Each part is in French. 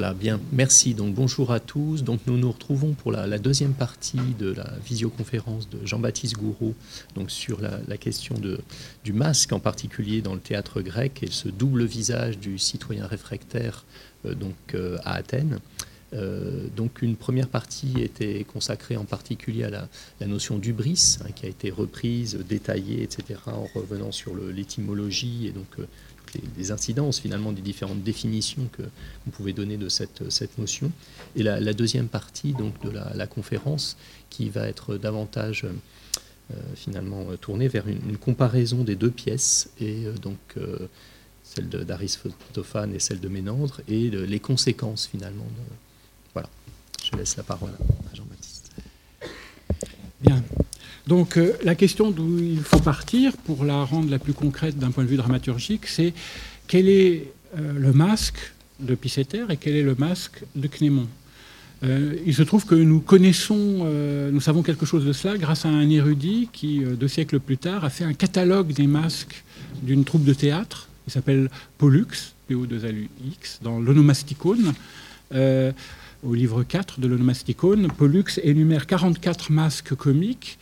Voilà, bien, merci. Donc bonjour à tous. Donc nous nous retrouvons pour la, deuxième partie de la visioconférence de Jean-Baptiste Gouraud, donc sur la, question de, du masque en particulier dans le théâtre grec et ce double visage du citoyen réfractaire euh, donc euh, à Athènes. Euh, donc une première partie était consacrée en particulier à la, notion d'ubris, hein, qui a été reprise, détaillée, etc., en revenant sur l'étymologie et donc les, incidences finalement des différentes définitions que vous pouvez donner de cette, cette notion. Et la, deuxième partie donc, de la, conférence qui va être davantage euh, finalement tournée vers une, comparaison des deux pièces et euh, donc euh, celle d'Aristophane et celle de Ménandre et les conséquences finalement. De, voilà, je laisse la parole à Jean-Baptiste. Bien. Donc euh, la question d'où il faut partir, pour la rendre la plus concrète d'un point de vue dramaturgique, c'est quel est euh, le masque de Pisseter et quel est le masque de Cnémon euh, il se trouve que nous connaissons, nous savons quelque chose de cela grâce à un érudit qui, deux siècles plus tard, a fait un catalogue des masques d'une troupe de théâtre. Il s'appelle Pollux, po 2 x dans l'Onomasticone au livre 4 de l'Onomasticone, Pollux énumère 44 masques comiques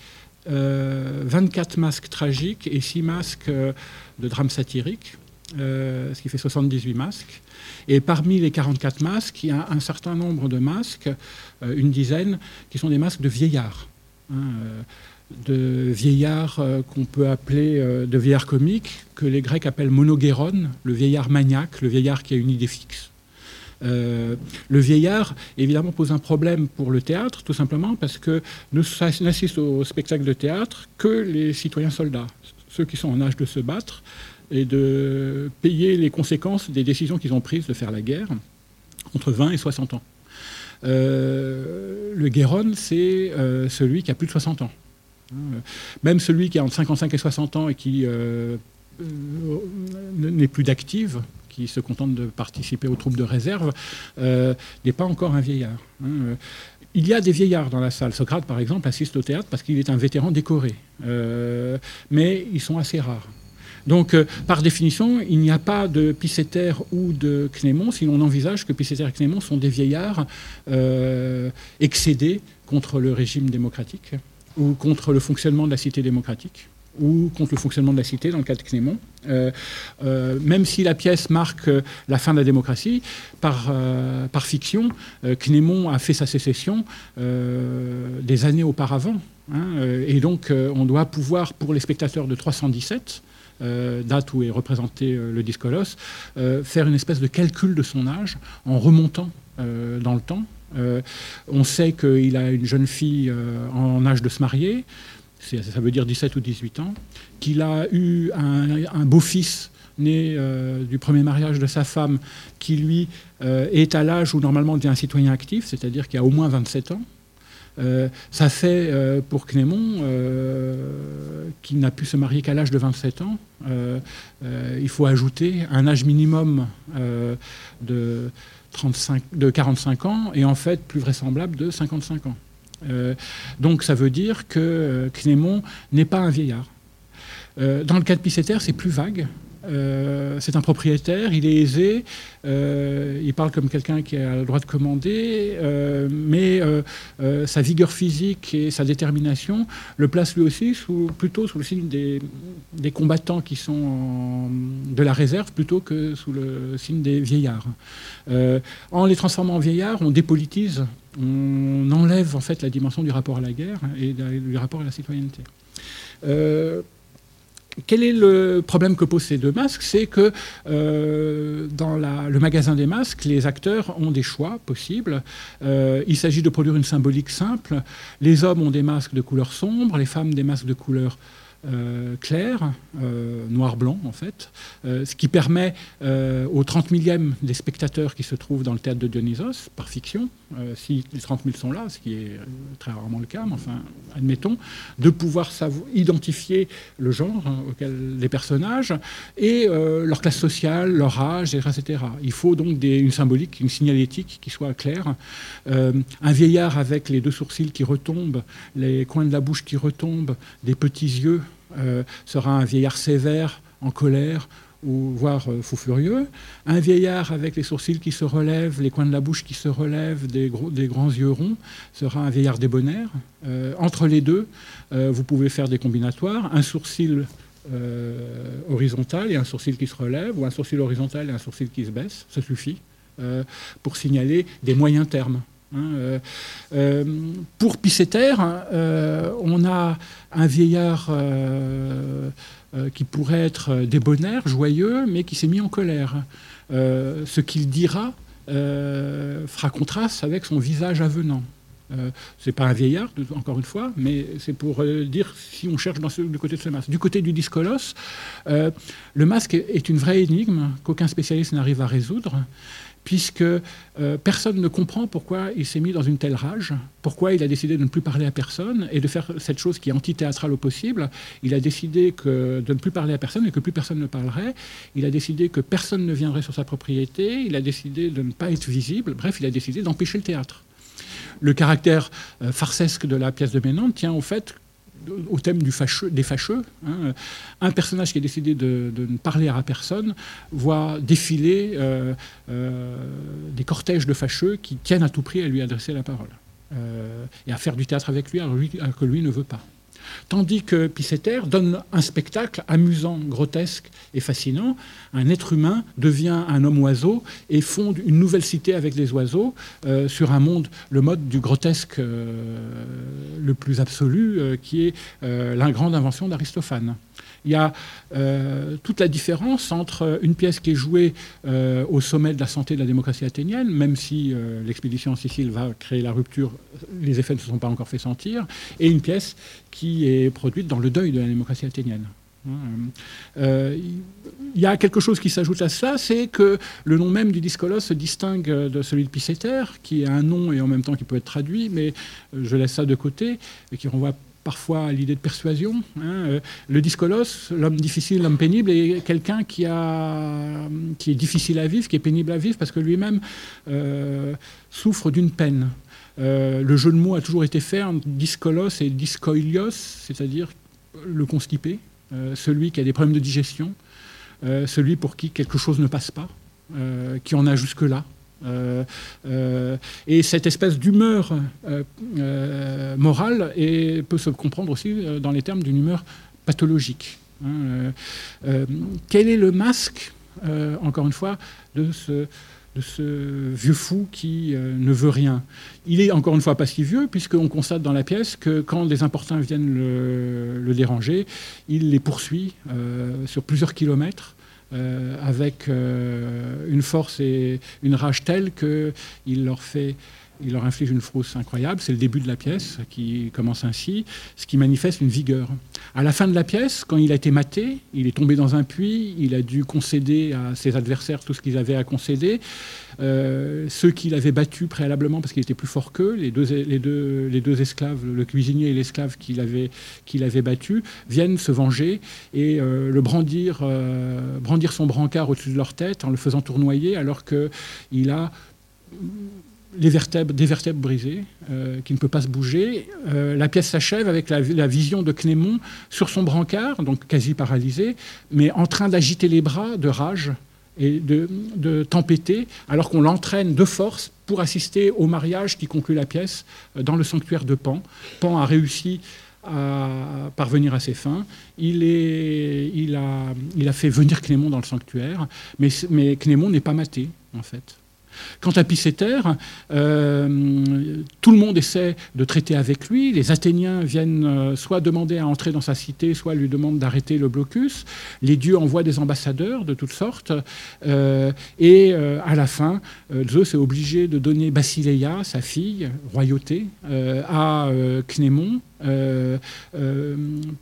24 euh, masques tragiques et 6 masques euh, de drame satirique, euh, ce qui fait 78 masques. Et parmi les 44 masques, il y a un certain nombre de masques, une dizaine, qui sont des masques de vieillards. Hein, de vieillards qu'on peut appeler de vieillards comiques, que les Grecs appellent monogéron, le vieillard maniaque, le vieillard qui a une idée fixe. Euh, le vieillard, évidemment, pose un problème pour le théâtre, tout simplement parce que ne n'assistent au spectacle de théâtre que les citoyens soldats, ceux qui sont en âge de se battre et de payer les conséquences des décisions qu'ils ont prises de faire la guerre entre 20 et 60 ans. Euh, le Guéron, c'est euh, celui qui a plus de 60 ans. Même celui qui a entre 55 et 60 ans et qui n'est plus d'active, qui se contente de participer aux troupes de réserve, euh, n'est pas encore un vieillard. Hein. Il y a des vieillards dans la salle. Socrate, par exemple, assiste au théâtre parce qu'il est un vétéran décoré. Euh, mais ils sont assez rares. Donc, euh, par définition, il n'y a pas de Picéter ou de Cnémon si l'on envisage que Picéter et Cnémon sont des vieillards excédés contre le régime démocratique ou contre le fonctionnement de la cité démocratique ou contre le fonctionnement de la cité, dans le cas de Cnémon. Euh, euh, même si la pièce marque euh, la fin de la démocratie, par, par fiction, Cnémon a fait sa sécession des années auparavant. Hein, et donc, on doit pouvoir, pour les spectateurs de 317, date où est représenté le Discolos, faire une espèce de calcul de son âge en remontant dans le temps. on sait qu'il a une jeune fille en âge de se marier ça veut dire 17 ou 18 ans, qu'il a eu un, beau-fils né euh, du premier mariage de sa femme, qui lui euh, est à l'âge où normalement on devient un citoyen actif, c'est-à-dire qu'il a au moins 27 ans. Euh, ça fait pour Clément, qui n'a pu se marier qu'à l'âge de 27 ans, il faut ajouter un âge minimum de, 35, de 45 ans et en fait plus vraisemblable de 55 ans. Euh, donc ça veut dire que euh, Clément n'est pas un vieillard. Euh, dans le cas de Pisseter, c'est plus vague. C'est un propriétaire, il est aisé, il parle comme quelqu'un qui a le droit de commander, mais sa vigueur physique et sa détermination le placent lui aussi plutôt sous le signe des, combattants qui sont de la réserve plutôt que sous le signe des vieillards. en les transformant en vieillards, on dépolitise on enlève en fait la dimension du rapport à la guerre et du rapport à la citoyenneté. Quel est le problème que posent ces deux masques C'est que euh, dans le magasin des masques, les acteurs ont des choix possibles. Euh, il s'agit de produire une symbolique simple. Les hommes ont des masques de couleur sombre, les femmes des masques de couleur euh, clair, euh, noir-blanc en fait, euh, ce qui permet aux 30 millièmes des spectateurs qui se trouvent dans le théâtre de Dionysos, par fiction, si les 30 000 sont là, ce qui est très rarement le cas, mais enfin, admettons, de pouvoir identifier le genre auquel les personnages et leur classe sociale, leur âge, etc. Il faut donc une symbolique, une signalétique qui soit claire. un vieillard avec les deux sourcils qui retombent, les coins de la bouche qui retombent, des petits yeux sera un vieillard sévère, en colère, ou voire fou furieux. Un vieillard avec les sourcils qui se relèvent, les coins de la bouche qui se relèvent, des, grands yeux ronds, sera un vieillard débonnaire. entre les deux, vous pouvez faire des combinatoires. Un sourcil horizontal et un sourcil qui se relève, ou un sourcil horizontal et un sourcil qui se baisse, ça suffit pour signaler des moyens termes. Hein, euh, euh, pour Pisseter, euh, on a un vieillard qui pourrait être débonnaire, joyeux, mais qui s'est mis en colère. ce qu'il dira fera contraste avec son visage avenant. Euh, c'est pas un vieillard, encore une fois, mais c'est pour dire si on cherche du côté de ce masque. Du côté du discolos, le masque est une vraie énigme qu'aucun spécialiste n'arrive à résoudre puisque euh, personne ne comprend pourquoi il s'est mis dans une telle rage, pourquoi il a décidé de ne plus parler à personne et de faire cette chose qui est antithéâtrale au possible. Il a décidé de ne plus parler à personne et que plus personne ne parlerait. Il a décidé que personne ne viendrait sur sa propriété. Il a décidé de ne pas être visible. Bref, il a décidé d'empêcher le théâtre. Le caractère euh, farcesque de la pièce de Ménante tient au fait au thème des fâcheux. Hein. Un personnage qui a décidé de, ne parler à personne voit défiler euh, euh, des cortèges de fâcheux qui tiennent à tout prix à lui adresser la parole euh, et à faire du théâtre avec lui, alors que lui ne veut pas. Tandis que Pisseter donne un spectacle amusant, grotesque et fascinant. Un être humain devient un homme-oiseau et fonde une nouvelle cité avec des oiseaux euh, sur un monde, le mode du grotesque euh, le plus absolu, euh, qui est la grande invention d'Aristophane. Il y a euh, toute la différence entre une pièce qui est jouée euh, au sommet de la santé de la démocratie athénienne, même si euh, l'expédition en Sicile va créer la rupture, les effets ne se sont pas encore fait sentir, et une pièce qui est produite dans le deuil de la démocratie athénienne. Il y a quelque chose qui s'ajoute à cela, c'est que le nom même du discolos se distingue de celui de Pisseter, qui est un nom et en même temps qui peut être traduit, mais je laisse ça de côté, et qui renvoie parfois l'idée de persuasion. Hein. Euh, le discolos, l'homme difficile, l'homme pénible, est quelqu'un qui est difficile à vivre, qui est pénible à vivre, parce que lui-même euh, souffre d'une peine. Euh, le jeu de mots a toujours été fait entre discolos et discoilios, c'est-à-dire le constipé, celui qui a des problèmes de digestion, celui pour qui quelque chose ne passe pas, qui en a jusque-là. Euh, euh, et cette espèce d'humeur euh, morale peut se comprendre aussi dans les termes d'une humeur pathologique. Hein, quel est le masque, encore une fois, de ce, vieux fou qui ne veut rien? Il est encore une fois pas si vieux, puisqu'on constate dans la pièce que quand des importuns viennent le déranger, il les poursuit sur plusieurs kilomètres euh, avec euh, une force et une rage telle qu'il leur fait il leur inflige une frousse incroyable. C'est le début de la pièce qui commence ainsi, ce qui manifeste une vigueur. À la fin de la pièce, quand il a été maté, il est tombé dans un puits, il a dû concéder à ses adversaires tout ce qu'ils avaient à concéder. Euh, ceux qu'il avait battus préalablement parce qu'il était plus fort qu'eux, les deux, les, deux, esclaves, le cuisinier et l'esclave qu'il avait, qu'il avait battu, viennent se venger et euh, le brandir, euh, brandir son brancard au-dessus de leur tête en le faisant tournoyer alors qu'il a les vertèbres, des vertèbres brisées, euh, qui ne peut pas se bouger. La pièce s'achève avec la, vision de Clément sur son brancard, donc quasi paralysé, mais en train d'agiter les bras de rage et de, tempêter, alors qu'on l'entraîne de force pour assister au mariage qui conclut la pièce euh, dans le sanctuaire de Pan. Pan a réussi à parvenir à ses fins. Il, a, fait venir Clément dans le sanctuaire, mais, mais n'est pas maté, en fait. Quant à Pisseter, euh, tout le monde essaie de traiter avec lui. Les Athéniens viennent euh, soit demander à entrer dans sa cité, soit lui demandent d'arrêter le blocus. Les dieux envoient des ambassadeurs de toutes sortes. Euh, et à la fin, Zeus est obligé de donner Basileia, sa fille, royauté, à Cnémon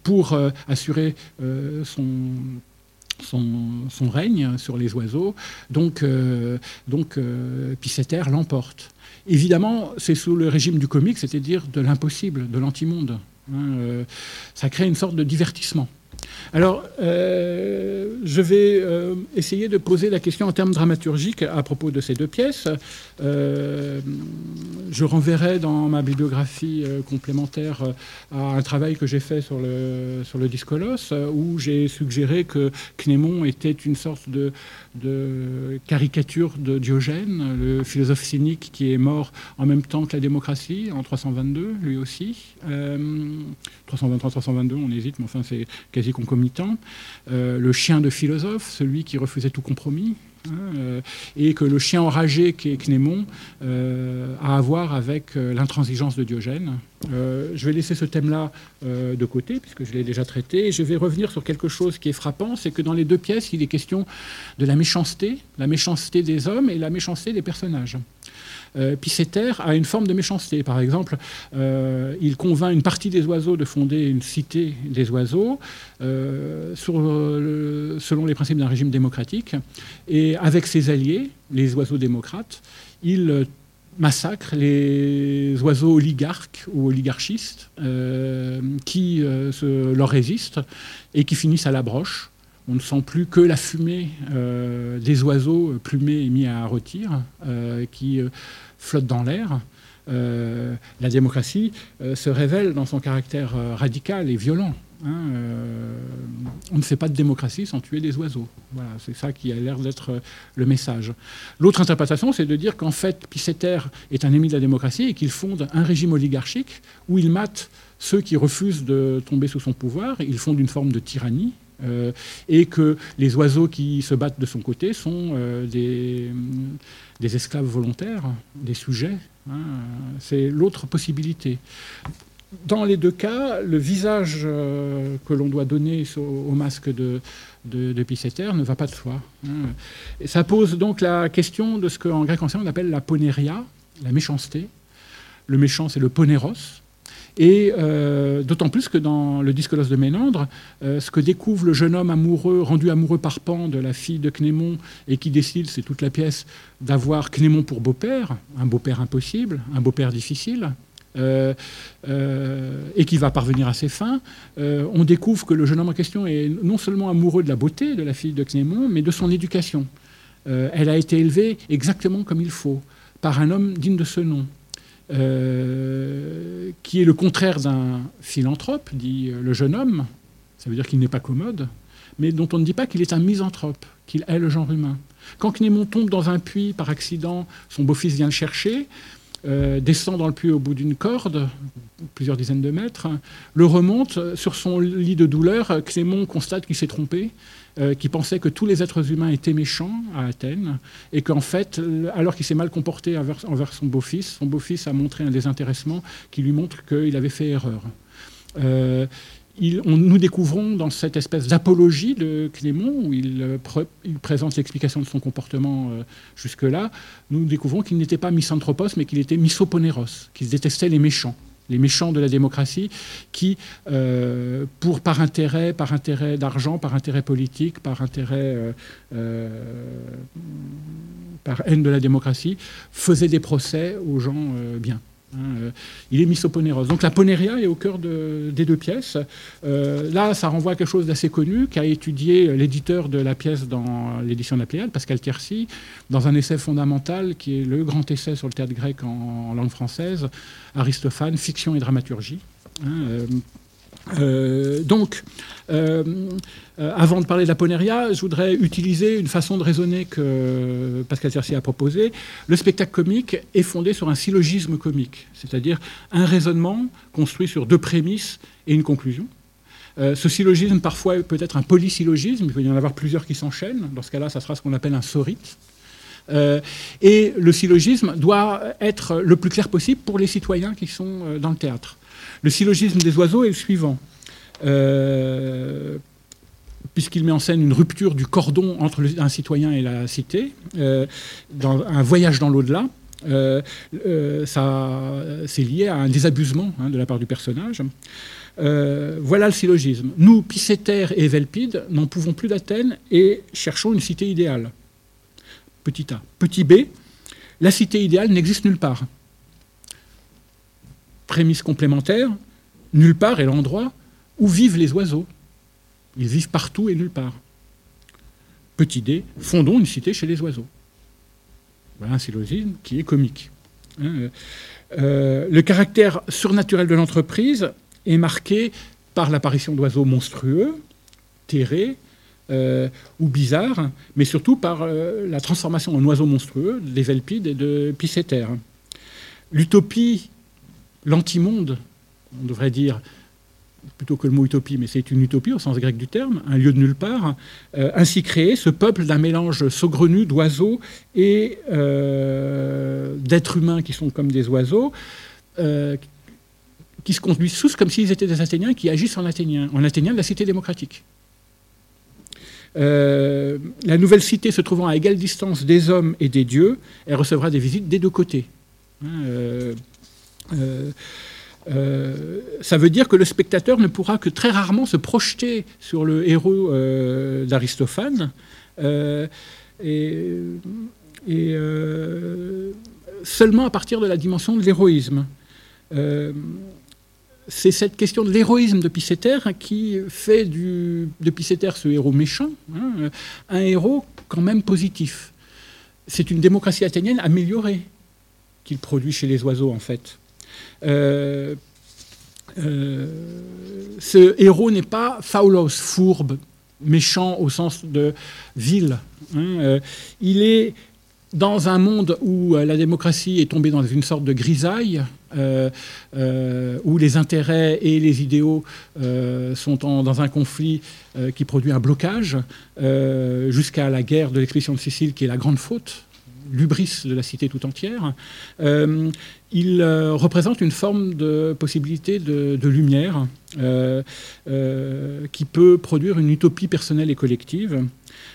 pour assurer son son, règne sur les oiseaux. Donc, euh, donc euh, l'emporte. Évidemment, c'est sous le régime du comique, c'est-à-dire de l'impossible, de l'antimonde. Hein, euh, ça crée une sorte de divertissement. Alors, euh, je vais euh, essayer de poser la question en termes dramaturgiques à propos de ces deux pièces. Euh, je renverrai dans ma bibliographie complémentaire à un travail que j'ai fait sur le, sur le Discolos, où j'ai suggéré que Cnémon était une sorte de, caricature de Diogène, le philosophe cynique qui est mort en même temps que la démocratie, en 322, lui aussi. 323-322, on hésite, mais enfin c'est quasi concomitant. Euh, le chien de philosophe, celui qui refusait tout compromis. Hein, euh, et que le chien enragé qui est Cnémon euh, a à voir avec l'intransigeance de Diogène. je vais laisser ce thème-là de côté, puisque je l'ai déjà traité, et je vais revenir sur quelque chose qui est frappant, c'est que dans les deux pièces, il est question de la méchanceté, la méchanceté des hommes et la méchanceté des personnages euh, a une forme de méchanceté. Par exemple, euh, il convainc une partie des oiseaux de fonder une cité des oiseaux euh, selon les principes d'un régime démocratique. Et avec ses alliés, les oiseaux démocrates, il massacre les oiseaux oligarques ou oligarchistes euh, qui leur résistent et qui finissent à la broche. On ne sent plus que la fumée des oiseaux plumés et mis à rôtir, qui flotte dans l'air, euh, la démocratie euh, se révèle dans son caractère euh, radical et violent. Hein, on ne fait pas de démocratie sans tuer des oiseaux. Voilà, c'est ça qui a l'air d'être le message. L'autre interprétation, c'est de dire qu'en fait, Pisseter est un ennemi de la démocratie et qu'il fonde un régime oligarchique où il mate ceux qui refusent de tomber sous son pouvoir. Il fonde une forme de tyrannie euh, et que les oiseaux qui se battent de son côté sont euh, des, esclaves volontaires, des sujets. Hein. C'est l'autre possibilité. Dans les deux cas, le visage euh, que l'on doit donner au, masque de, de, ne va pas de soi. Hein. Et ça pose donc la question de ce qu'en grec ancien on appelle la ponéria, la méchanceté. Le méchant, c'est le ponéros, et euh, d'autant plus que dans le Discolos de Ménandre, euh, ce que découvre le jeune homme amoureux, rendu amoureux par Pan de la fille de Cnémon, et qui décide, c'est toute la pièce, d'avoir Cnémon pour beau-père, un beau-père impossible, un beau-père difficile, euh, et qui va parvenir à ses fins, on découvre que le jeune homme en question est non seulement amoureux de la beauté de la fille de Cnémon, mais de son éducation. elle a été élevée exactement comme il faut, par un homme digne de ce nom. Euh, qui est le contraire d'un philanthrope, dit euh, le jeune homme, ça veut dire qu'il n'est pas commode, mais dont on ne dit pas qu'il est un misanthrope, qu'il hait le genre humain. Quand Cnémon tombe dans un puits par accident, son beau-fils vient le chercher, euh, descend dans le puits au bout d'une corde, plusieurs dizaines de mètres, le remonte. Sur son lit de douleur, Clément constate qu'il s'est trompé euh, qui pensait que tous les êtres humains étaient méchants à Athènes, et qu'en fait, alors qu'il s'est mal comporté envers, son beau-fils, son beau-fils a montré un désintéressement qui lui montre qu'il avait fait erreur. Euh, nous découvrons dans cette espèce d'apologie de Clément, où il, euh, présente l'explication de son comportement jusque-là, nous découvrons qu'il n'était pas misanthropos, mais qu'il était misoponéros, qu'il détestait les méchants les méchants de la démocratie, qui, euh, par intérêt, par intérêt d'argent, par intérêt politique, par intérêt, euh, euh, par haine de la démocratie, faisaient des procès aux gens bien. Hein, euh, il est misoponéros. Donc la ponéria est au cœur des deux pièces. Euh, là, ça renvoie à quelque chose d'assez connu qu'a étudié l'éditeur de la pièce dans l'édition de la Pléiade, Pascal Tercy, dans un essai fondamental qui est le grand essai sur le théâtre grec en, langue française, Aristophane, fiction et dramaturgie. Hein, euh, euh, donc, euh, euh, avant de parler de la ponéria, je voudrais utiliser une façon de raisonner que Pascal Tercier a proposé. Le spectacle comique est fondé sur un syllogisme comique, c'est-à-dire un raisonnement construit sur deux prémices et une conclusion. ce syllogisme, parfois, peut être un polysyllogisme, il peut y en avoir plusieurs qui s'enchaînent. Dans ce cas-là, ça sera ce qu'on appelle un sorite. et le syllogisme doit être le plus clair possible pour les citoyens qui sont dans le théâtre. Le syllogisme des oiseaux est le suivant. Euh, puisqu'il met en scène une rupture du cordon entre un citoyen et la cité, euh, dans un voyage dans l'au-delà. Euh, c'est lié à un désabusement hein, de la part du personnage. voilà le syllogisme. Nous, Pisséter et Velpide, n'en pouvons plus d'Athènes et cherchons une cité idéale. Petit a. Petit b, la cité idéale n'existe nulle part prémisse complémentaire, nulle part est l'endroit où vivent les oiseaux. Ils vivent partout et nulle part. Petit d, fondons une cité chez les oiseaux. Voilà un syllogisme qui est comique. Hein, euh, le caractère surnaturel de l'entreprise est marqué par l'apparition d'oiseaux monstrueux, terrés euh, ou bizarres, mais surtout par euh, la transformation en oiseaux monstrueux des Velpides et de Pisceter. L'utopie, l'antimonde, on devrait dire, plutôt que le mot utopie, mais c'est une utopie au sens grec du terme, un lieu de nulle part, ainsi créé ce peuple d'un mélange saugrenu d'oiseaux et d'êtres humains qui sont comme des oiseaux, qui se conduisent tous comme s'ils étaient des Athéniens qui agissent en Athéniens, en Athéniens de la cité démocratique. Euh, la nouvelle cité se trouvant à égale distance des hommes et des dieux, elle recevra des visites des deux côtés. Hein, euh, euh, ça veut dire que le spectateur ne pourra que très rarement se projeter sur le héros d'Aristophane et, seulement à partir de la dimension de l'héroïsme c'est cette question de l'héroïsme de Pisceter qui fait de Pisceter ce héros méchant, hein, un héros quand même positif. C'est une démocratie athénienne améliorée qu'il produit chez les oiseaux, en fait. Euh, euh, ce héros n'est pas faulos, fourbe, méchant au sens de vil. Hein, euh, il est dans un monde où la démocratie est tombée dans une sorte de grisaille, où les intérêts et les idéaux sont dans un conflit qui produit un blocage, jusqu'à la guerre de l'expédition de Sicile, qui est la grande faute, l'ubris de la cité tout entière, il représente une forme de possibilité de, lumière qui peut produire une utopie personnelle et collective.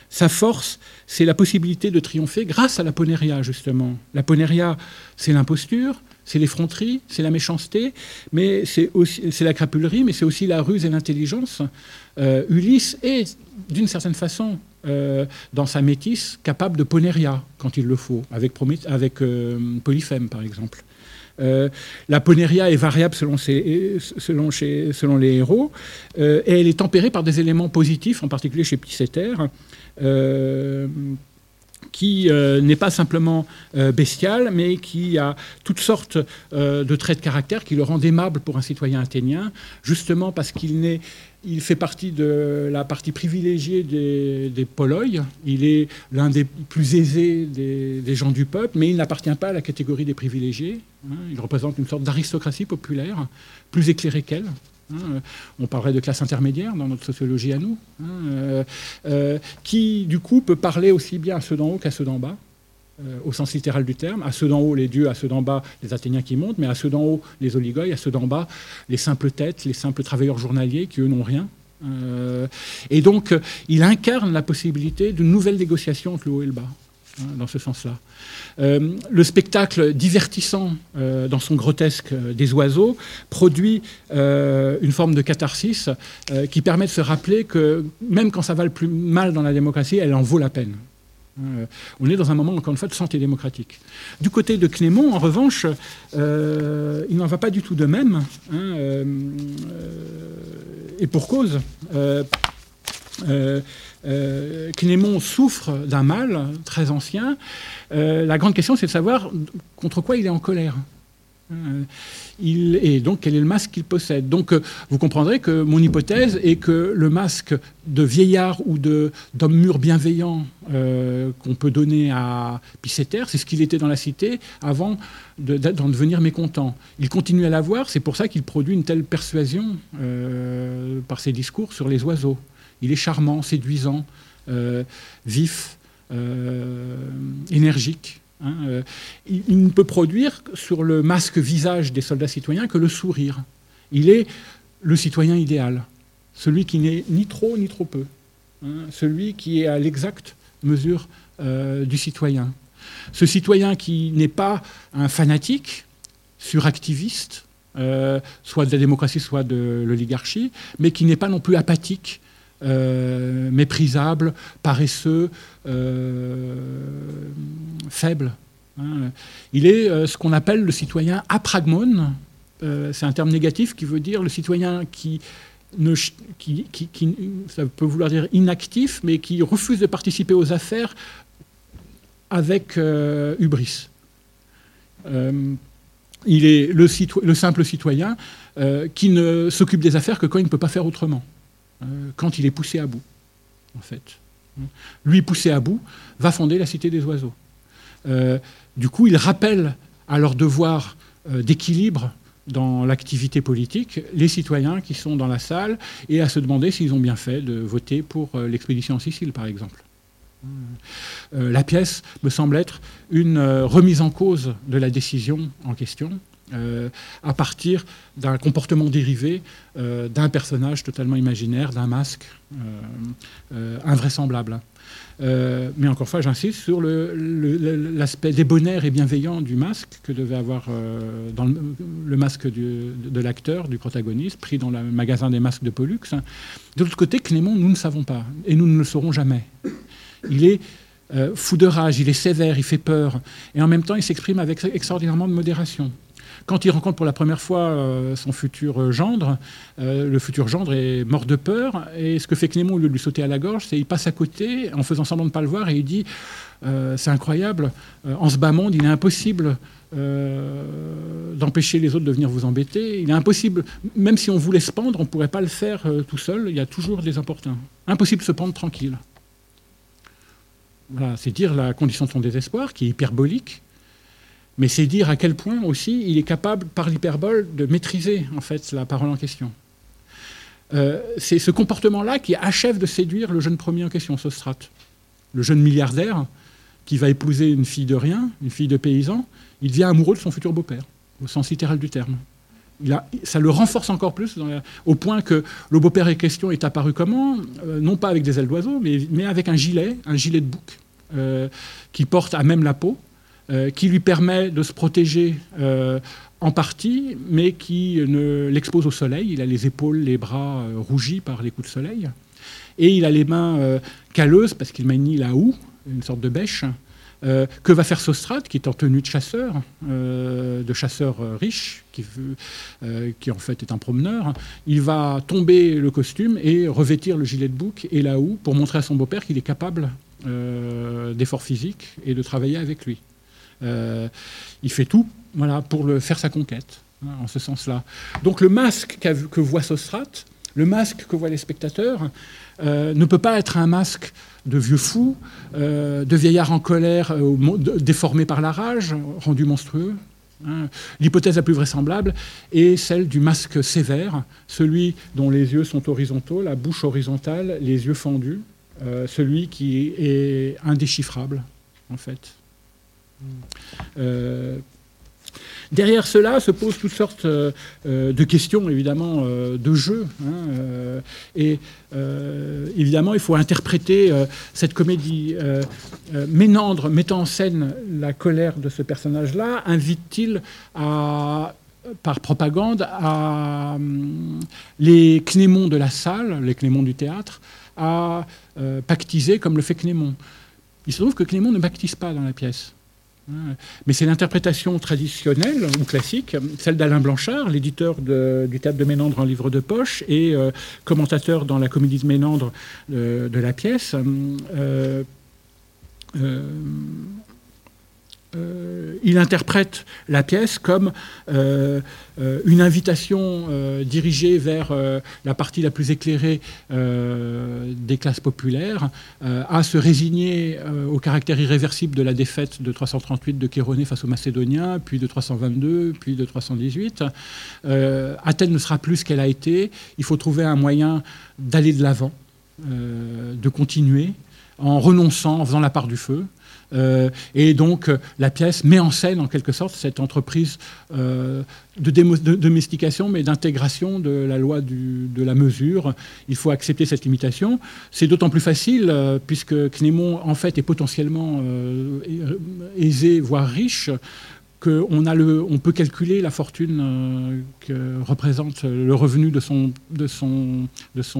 Sa force, c'est la possibilité de triompher grâce à la ponéria, justement. La ponéria, c'est l'imposture, c'est l'effronterie, c'est la méchanceté, mais c'est aussi la crapulerie, mais c'est aussi la ruse et l'intelligence. Euh, Ulysse est, d'une certaine façon, euh, dans sa métisse, capable de ponéria quand il le faut, avec, euh, Polyphème, par exemple. la ponéria est variable selon, les héros, et elle est tempérée par des éléments positifs, en particulier chez Picéter, qui euh, n'est pas simplement euh, bestial, mais qui a toutes sortes euh, de traits de caractère qui le rendent aimable pour un citoyen athénien, justement parce qu'il il fait partie de la partie privilégiée des, des Il est l'un des plus aisés des, gens du peuple, mais il n'appartient pas à la catégorie des privilégiés. Hein. Il représente une sorte d'aristocratie populaire, plus éclairée qu'elle. Hein, on parlerait de classe intermédiaire dans notre sociologie à nous, hein, euh, euh, qui du coup peut parler aussi bien à ceux d'en haut qu'à ceux d'en bas, euh, au sens littéral du terme. À ceux d'en haut, les dieux, à ceux d'en bas, les Athéniens qui montent, mais à ceux d'en haut, les oligoi, à ceux d'en bas, les simples têtes, les simples travailleurs journaliers qui, eux, n'ont rien. et donc, il incarne la possibilité d'une nouvelle négociation entre le haut et le bas. Hein, dans ce sens-là. Euh, le spectacle divertissant euh, dans son grotesque euh, des oiseaux produit une forme de catharsis qui permet de se rappeler que même quand ça va le plus mal dans la démocratie, elle en vaut la peine. On est dans un moment, encore une fois, de santé démocratique. Du côté de Clément, en revanche, il n'en va pas du tout de même. Hein, et pour cause. Euh, Clément souffre d'un mal très ancien. Euh, la grande question, c'est de savoir contre quoi il est en colère. Euh, et donc, quel est le masque qu'il possède Donc, vous comprendrez que mon hypothèse est que le masque de vieillard ou d'homme mûr bienveillant qu'on peut donner à Pisceter, c'est ce qu'il était dans la cité avant d'en devenir mécontent. Il continue à l'avoir, c'est pour ça qu'il produit une telle persuasion par ses discours sur les oiseaux. Il est charmant, séduisant, euh, vif, euh, énergique. Hein, euh, il, ne peut produire sur le masque visage des soldats citoyens que le sourire. Il est le citoyen idéal, celui qui n'est ni trop ni trop peu, hein, celui qui est à l'exacte mesure du citoyen. Ce citoyen qui n'est pas un fanatique, suractiviste, soit de la démocratie, soit de l'oligarchie, mais qui n'est pas non plus apathique, euh, méprisable, paresseux, euh, faible. Hein. Il est euh, ce qu'on appelle le citoyen apragmone. c'est un terme négatif qui veut dire le citoyen qui qui, ça peut vouloir dire inactif, mais qui refuse de participer aux affaires avec euh, hubris. Euh, il est le, le simple citoyen euh, qui ne s'occupe des affaires que quand il ne peut pas faire autrement, quand il est poussé à bout, en fait. Lui, poussé à bout, va fonder la Cité des oiseaux. du coup, il rappelle à leur devoir d'équilibre dans l'activité politique les citoyens qui sont dans la salle et à se demander s'ils ont bien fait de voter pour euh, l'expédition en Sicile, par exemple. Euh, la pièce me semble être une euh, remise en cause de la décision en question à partir d'un comportement dérivé d'un personnage totalement imaginaire, d'un masque invraisemblable. Euh, mais encore une fois, j'insiste sur l'aspect débonnaire et bienveillant du masque que devait avoir euh, le, masque de, l'acteur, du protagoniste, pris dans le magasin des masques de Pollux. De l'autre côté, Clément, nous ne savons pas, et nous ne le saurons jamais. Il est euh, fou de rage, il est sévère, il fait peur, et en même temps, il s'exprime avec extraordinairement de modération. Quand il rencontre pour la première fois euh, son futur gendre, euh, le futur gendre est mort de peur. Et ce que fait Clément, au lieu de lui sauter à la gorge, c'est qu'il passe à côté en faisant semblant de ne pas le voir et il dit euh, C'est incroyable, en ce bas monde, il est impossible d'empêcher les autres de venir vous embêter. Il est impossible, même si on voulait se pendre, on ne pourrait pas le faire tout seul. Il y a toujours des importuns. Impossible de se pendre tranquille. Voilà, c'est dire la condition de son désespoir, qui est hyperbolique, mais c'est dire à quel point aussi il est capable, par l'hyperbole, de maîtriser en fait la parole en question. Euh, c'est ce comportement-là qui achève de séduire le jeune premier en question, Sostrate. Le jeune milliardaire qui va épouser une fille de rien, une fille de paysan, il devient amoureux de son futur beau-père, au sens littéral du terme. ça le renforce encore plus, au point que le beau-père en question est apparu comment euh, Non pas avec des ailes d'oiseau, mais, avec un gilet, un gilet de bouc, euh, qui porte à même la peau, qui lui permet de se protéger euh, en partie, mais qui ne l'expose au soleil. Il a les épaules, les bras euh, rougis par les coups de soleil. Et il a les mains calleuses parce qu'il manie la houe, une sorte de bêche. que va faire Sostrate, qui est en tenue de chasseur, de chasseur riche, qui, qui, en fait est un promeneur Il va tomber le costume et revêtir le gilet de bouc et la houe pour montrer à son beau-père qu'il est capable d'efforts physiques et de travailler avec lui. Euh, il fait tout voilà, pour le, faire sa conquête, hein, en ce sens-là. Donc le masque que voit Sostrate, le masque que voient les spectateurs, euh, ne peut pas être un masque de vieux fou, euh, de vieillard en colère, déformé par la rage, rendu monstrueux. Hein. L'hypothèse la plus vraisemblable est celle du masque sévère, celui dont les yeux sont horizontaux, la bouche horizontale, les yeux fendus, celui qui est indéchiffrable, en fait. Euh, derrière cela se posent toutes sortes euh, de questions, évidemment, euh, de jeu. Hein, et évidemment, il faut interpréter cette comédie. Ménandre, mettant en scène la colère de ce personnage-là, invite-t-il par propagande à les Cnémons de la salle, les Cnémons du théâtre, à pactiser comme le fait Cnémon. Il se trouve que Cnémon ne pactise pas dans la pièce. Mais c'est l'interprétation traditionnelle classique, celle d'Alain Blanchard, l'éditeur du théâtre de Ménandre en livre de poche et euh, commentateur dans la comédie de Ménandre euh, de la pièce. Euh, euh, il interprète la pièce comme euh, euh, une invitation dirigée vers la partie la plus éclairée des classes populaires à se résigner au caractère irréversible de la défaite de 338 de Chéronée face aux Macédoniens, puis de 322, puis de 318. Athènes ne sera plus ce qu'elle a été. Il faut trouver un moyen d'aller de l'avant, de continuer en renonçant, en faisant la part du feu. Euh, et donc, euh, la pièce met en scène, en quelque sorte, cette entreprise euh, de, domestication, mais d'intégration de la loi de la mesure. Il faut accepter cette limitation. C'est d'autant plus facile, puisque Cnémon, en fait, est potentiellement aisé, voire riche, qu'on on peut calculer la fortune euh, que représente le revenu de son,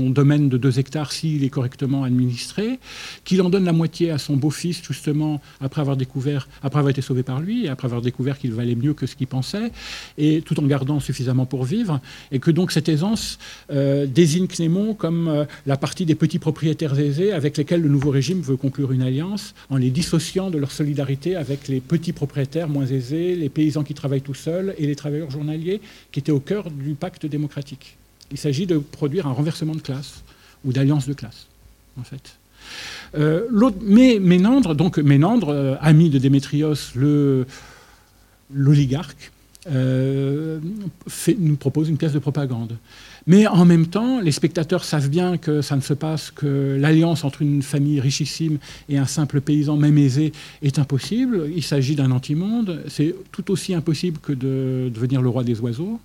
domaine de 2 hectares s'il est correctement administré, qu'il en donne la moitié à son beau-fils justement après avoir découvert, après avoir été sauvé par lui, et après avoir découvert qu'il valait mieux que ce qu'il pensait, et tout en gardant suffisamment pour vivre, et que donc cette aisance euh, désigne Clément comme euh, la partie des petits propriétaires aisés avec lesquels le nouveau régime veut conclure une alliance en les dissociant de leur solidarité avec les petits propriétaires moins aisés les paysans qui travaillent tout seuls et les travailleurs journaliers qui étaient au cœur du pacte démocratique. Il s'agit de produire un renversement de classe ou d'alliance de classe, en fait. Euh, mais Ménandre, donc Ménandre, euh, ami de Démétrios, l'oligarque, euh, nous propose une pièce de propagande. Mais en même temps, les spectateurs savent bien que ça ne se passe que l'alliance entre une famille richissime et un simple paysan même aisé est impossible. Il s'agit d'un antimonde. C'est tout aussi impossible que de devenir le roi des oiseaux.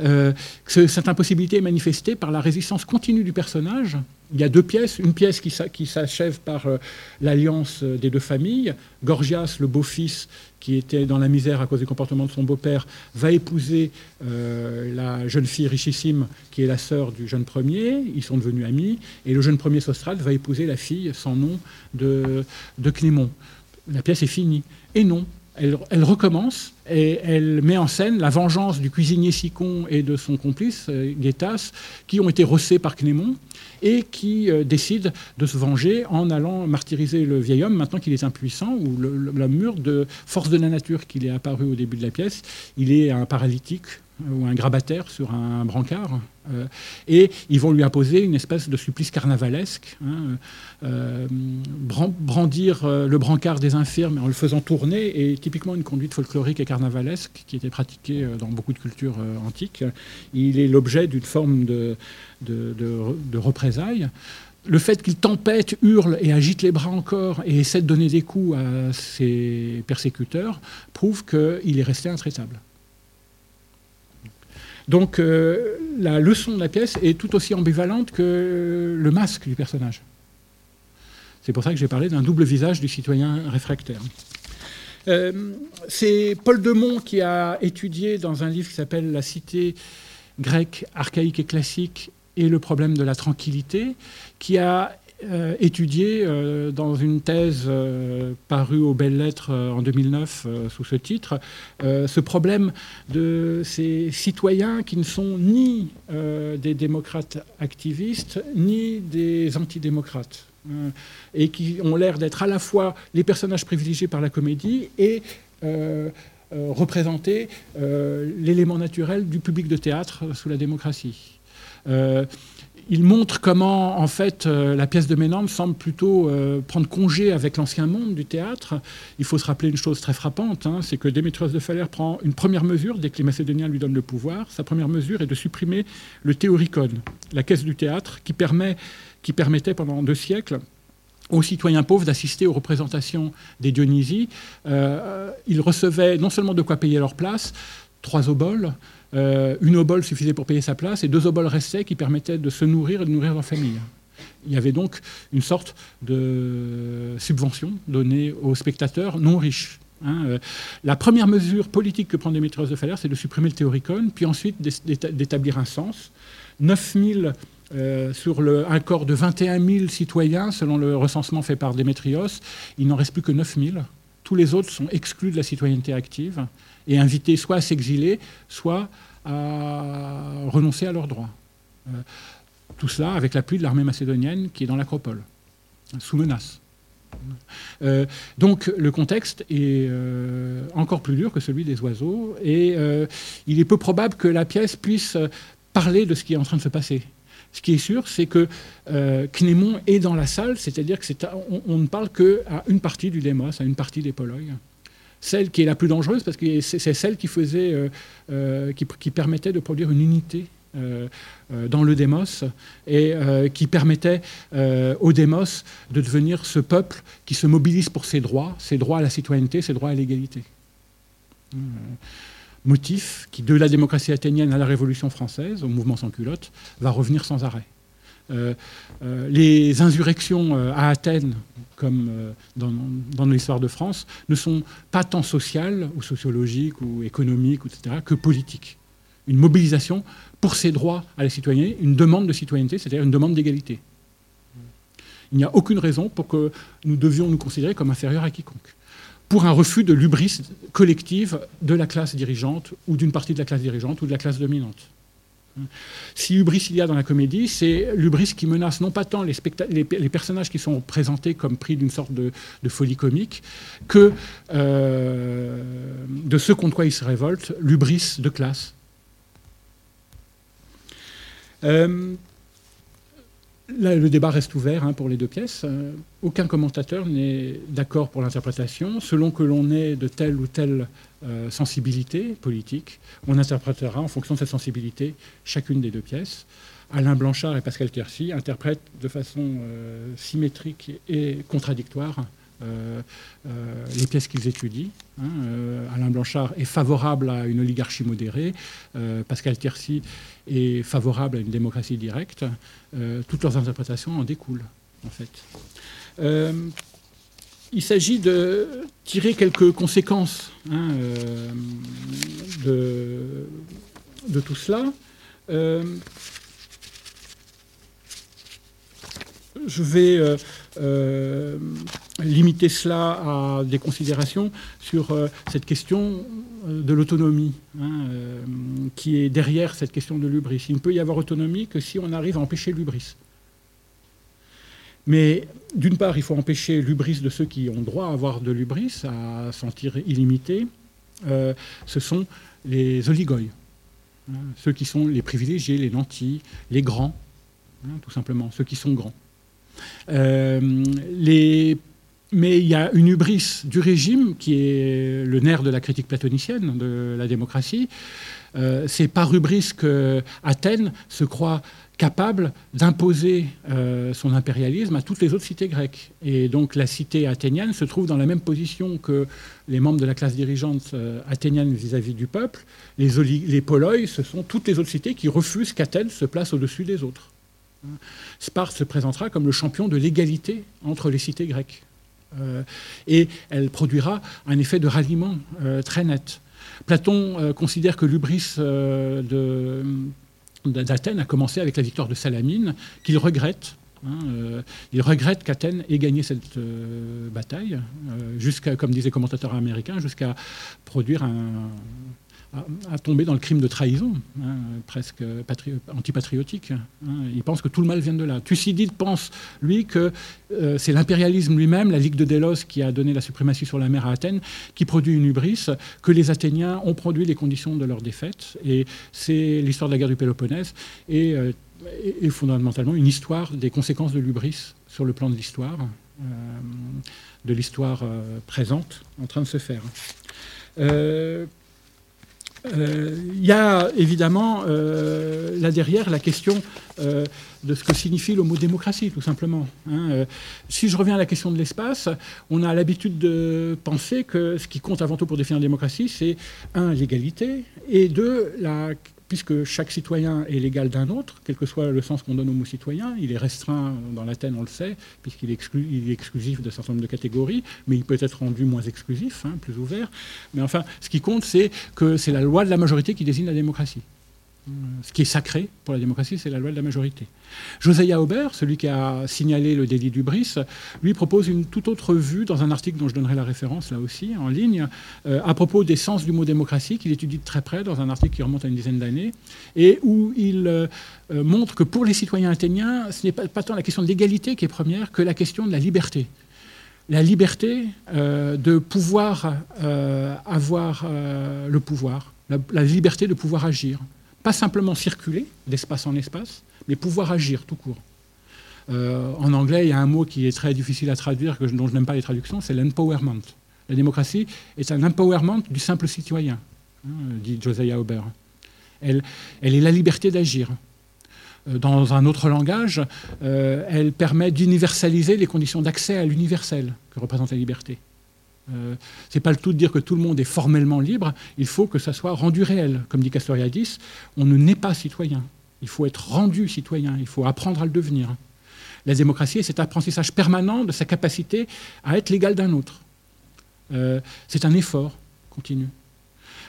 Euh, cette impossibilité est manifestée par la résistance continue du personnage. Il y a deux pièces. Une pièce qui s'achève par euh, l'alliance des deux familles. Gorgias, le beau-fils, qui était dans la misère à cause du comportement de son beau-père, va épouser euh, la jeune fille richissime qui est la sœur du jeune premier. Ils sont devenus amis. Et le jeune premier Sostrate va épouser la fille sans nom de, de. La pièce est finie. Et non, elle, recommence et elle met en scène la vengeance du cuisinier Sicon et de son complice, euh, Guettas, qui ont été rossés par Clément et qui euh, décide de se venger en allant martyriser le vieil homme maintenant qu'il est impuissant, ou le, la mur de force de la nature qu'il est apparu au début de la pièce. Il est un paralytique ou un grabataire sur un brancard. Euh, et ils vont lui imposer une espèce de supplice carnavalesque, hein, euh, brandir euh, le brancard des infirmes en le faisant tourner est typiquement une conduite folklorique et carnavalesque qui était pratiquée dans beaucoup de cultures antiques. Il est l'objet d'une forme de représailles le fait qu'il tempête, hurle et agite les bras encore et essaie de donner des coups à ses persécuteurs prouve qu'il est resté intraitable. Donc euh, la leçon de la pièce est tout aussi ambivalente que le masque du personnage. C'est pour ça que j'ai parlé d'un double visage du citoyen réfractaire. Euh, c'est Paul Demont qui a étudié dans un livre qui s'appelle La cité grecque archaïque et classique et le problème de la tranquillité, qui a euh, étudié euh, dans une thèse euh, parue aux Belles Lettres en 2009 sous ce titre ce problème de ces citoyens qui ne sont ni des démocrates activistes ni des antidémocrates et qui ont l'air d'être à la fois les personnages privilégiés par la comédie et représenter l'élément naturel du public de théâtre sous la démocratie il montre comment, en fait, euh, la pièce de Ménandre semble plutôt euh, prendre congé avec l'ancien monde du théâtre. Il faut se rappeler une chose très frappante, hein, c'est que Démétrios de Phalère prend une première mesure dès que les Macédoniens lui donnent le pouvoir. Sa première mesure est de supprimer le théoricon, la caisse du théâtre, qui permettait pendant deux siècles aux citoyens pauvres d'assister aux représentations des Dionysies. Euh, ils recevaient non seulement de quoi payer leur place, trois oboles, euh, une obole suffisait pour payer sa place et deux oboles restaient qui permettaient de se nourrir et de nourrir leur famille. Il y avait donc une sorte de subvention donnée aux spectateurs non riches. Hein. Euh, la première mesure politique que prend Démétrios de Phalère, c'est de supprimer le théoricon, puis ensuite d'établir un sens. 9000 euh, sur le, un corps de 21 000 citoyens, selon le recensement fait par Démétrios, il n'en reste plus que 9 000. Tous les autres sont exclus de la citoyenneté active et invités soit à s'exiler, soit à renoncer à leurs droits. Euh, tout cela avec l'appui de l'armée macédonienne qui est dans l'acropole, sous menace. Euh, donc le contexte est euh, encore plus dur que celui des oiseaux et il est peu probable que la pièce puisse parler de ce qui est en train de se passer. Ce qui est sûr, c'est que Cnémon est dans la salle, c'est-à-dire qu'on on ne parle qu'à une partie du démos, à une partie des Poloïs celle qui est la plus dangereuse parce que c'est celle qui faisait, euh, euh, qui, permettait de produire une unité euh, dans le démos et qui permettait au démos de devenir ce peuple qui se mobilise pour ses droits, ses droits à la citoyenneté, ses droits à l'égalité. motif qui, de la démocratie athénienne à la Révolution française, au mouvement sans culotte, va revenir sans arrêt. Les insurrections à Athènes, comme dans, dans l'histoire de France, ne sont pas tant sociales ou sociologiques ou économiques, etc., que politiques. Une mobilisation pour ses droits à la citoyenneté, une demande de citoyenneté, c'est-à-dire une demande d'égalité. Il n'y a aucune raison pour que nous devions nous considérer comme inférieurs à quiconque. Pour un refus de l'ubris collective de la classe dirigeante ou d'une partie de la classe dirigeante ou de la classe dominante. Si hubris il y a dans la comédie, c'est l'ubris qui menace non pas tant les, personnages qui sont présentés comme pris d'une sorte de, folie comique, que euh, de ce contre quoi ils se révoltent, l'ubris de classe. Euh, le débat reste ouvert hein, pour les deux pièces. Euh, aucun commentateur n'est d'accord pour l'interprétation. Selon que l'on est de telle ou telle euh, sensibilité politique, on interprétera en fonction de cette sensibilité chacune des deux pièces. Alain Blanchard et Pascal Quercy interprètent de façon euh, symétrique et contradictoire les pièces qu'ils étudient. Hein. Alain Blanchard est favorable à une oligarchie modérée. Pascal Quercy est favorable à une démocratie directe, euh, toutes leurs interprétations en découlent, en fait. Euh, il s'agit de tirer quelques conséquences hein, euh, de, tout cela. je vais euh, limiter cela à des considérations sur euh, cette question euh, de l'autonomie, hein, qui est derrière cette question de l'ubris. Il ne peut y avoir autonomie que si on arrive à empêcher l'ubris. Mais d'une part, il faut empêcher l'ubris de ceux qui ont droit à avoir de l'ubris, à sentir illimité. ce sont les oligoïs, hein, ceux qui sont les privilégiés, les nantis, les grands, hein, tout simplement, ceux qui sont grands. Euh, mais il y a une hubris du régime qui est le nerf de la critique platonicienne de la démocratie. Euh, c'est par hubris que Athènes se croit capable d'imposer euh, son impérialisme à toutes les autres cités grecques. Et donc la cité athénienne se trouve dans la même position que les membres de la classe dirigeante athénienne vis-à-vis du peuple. Les, les poloi, ce sont toutes les autres cités qui refusent qu'Athènes se place au-dessus des autres. Sparte se présentera comme le champion de l'égalité entre les cités grecques. Euh, et elle produira un effet de ralliement euh, très net. Platon euh, considère que l'ubris d'Athènes a commencé avec la victoire de Salamine, qu'il regrette. Hein, il regrette qu'Athènes ait gagné cette bataille, jusqu'à, comme disaient les commentateurs américaens, jusqu'à produire un, à, tomber dans le crime de trahison, hein, presque antipatriotique. Hein. Il pense que tout le mal vient de là. Thucydide pense, lui, que euh, c'est l'impérialisme lui-même, la Ligue de Délos, qui a donné la suprématie sur la mer à Athènes, qui produit une hubris, que les Athéniens ont produit les conditions de leur défaite. Et c'est l'histoire de la guerre du Péloponnèse et, euh, fondamentalement une histoire des conséquences de l'hubris sur le plan de l'histoire, euh, de l'histoire présente en train de se faire. Euh, il y a évidemment euh, là derrière la question euh, de ce que signifie le mot démocratie, tout simplement. Hein. si je reviens à la question de l'espace, on a l'habitude de penser que ce qui compte avant tout pour définir la démocratie, c'est un, l'égalité, et deux, la puisque chaque citoyen est l'égal d'un autre, quel que soit le sens qu'on donne au mot citoyen, il est restreint dans l'Athènes, on le sait, puisqu'il est, exclusif d'un certain nombre de catégories, mais il peut être rendu moins exclusif, hein, plus ouvert. Mais enfin, ce qui compte, c'est que c'est la loi de la majorité qui désigne la démocratie. Ce qui est sacré pour la démocratie, c'est la loi de la majorité. Josiah Aubert, celui qui a signalé le délit du Brice, lui propose une toute autre vue dans un article dont je donnerai la référence là aussi en ligne, euh, à propos des sens du mot démocratie, qu'il étudie de très près dans un article qui remonte à une dizaine d'années, et où il euh, euh, montre que pour les citoyens athéniens, ce n'est pas, tant la question de l'égalité qui est première que la question de la liberté la liberté de pouvoir avoir le pouvoir, la, liberté de pouvoir agir, pas simplement circuler d'espace en espace, mais pouvoir agir tout court. Euh, en anglais, il y a un mot qui est très difficile à traduire, que dont je n'aime pas les traductions, c'est l'empowerment. La démocratie est un empowerment du simple citoyen, hein, dit Josiah Auber. Elle, elle est la liberté d'agir. Euh, dans un autre langage, euh, elle permet d'universaliser les conditions d'accès à l'universel que représente la liberté. Euh, Ce n'est pas le tout de dire que tout le monde est formellement libre, il faut que ça soit rendu réel. Comme dit Castoriadis, on ne naît pas citoyen. Il faut être rendu citoyen, il faut apprendre à le devenir. La démocratie, c'est apprentissage permanent de sa capacité à être l'égal d'un autre. Euh, c'est un effort continu.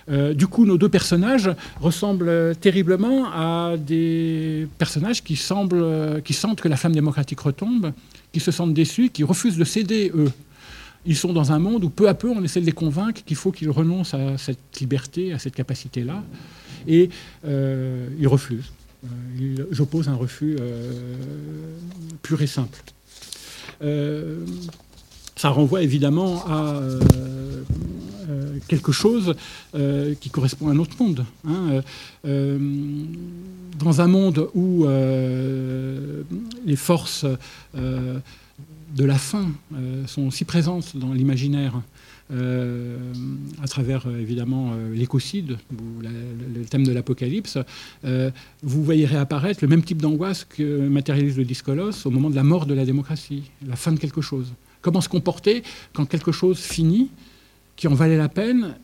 Euh, du coup, nos deux personnages ressemblent terriblement à des personnages qui, semblent, qui sentent que la flamme démocratique retombe, qui se sentent déçus, qui refusent de céder, eux. Ils sont dans un monde où peu à peu on essaie de les convaincre qu'il faut qu'ils renoncent à cette liberté, à cette capacité-là, et euh, ils refusent. Euh, ils opposent un refus pur et simple. ça renvoie évidemment à euh, quelque chose euh, qui correspond à un autre monde. Hein. Euh, dans un monde où les forces de la faim sont si présentes dans l'imaginaire, à travers évidemment l'écocide, le thème de l'apocalypse, vous voyez réapparaître le même type d'angoisse que matérialise le discolos au moment de la mort de la démocratie, la fin de quelque chose. Comment se comporter quand quelque chose finit qui en valait la peine,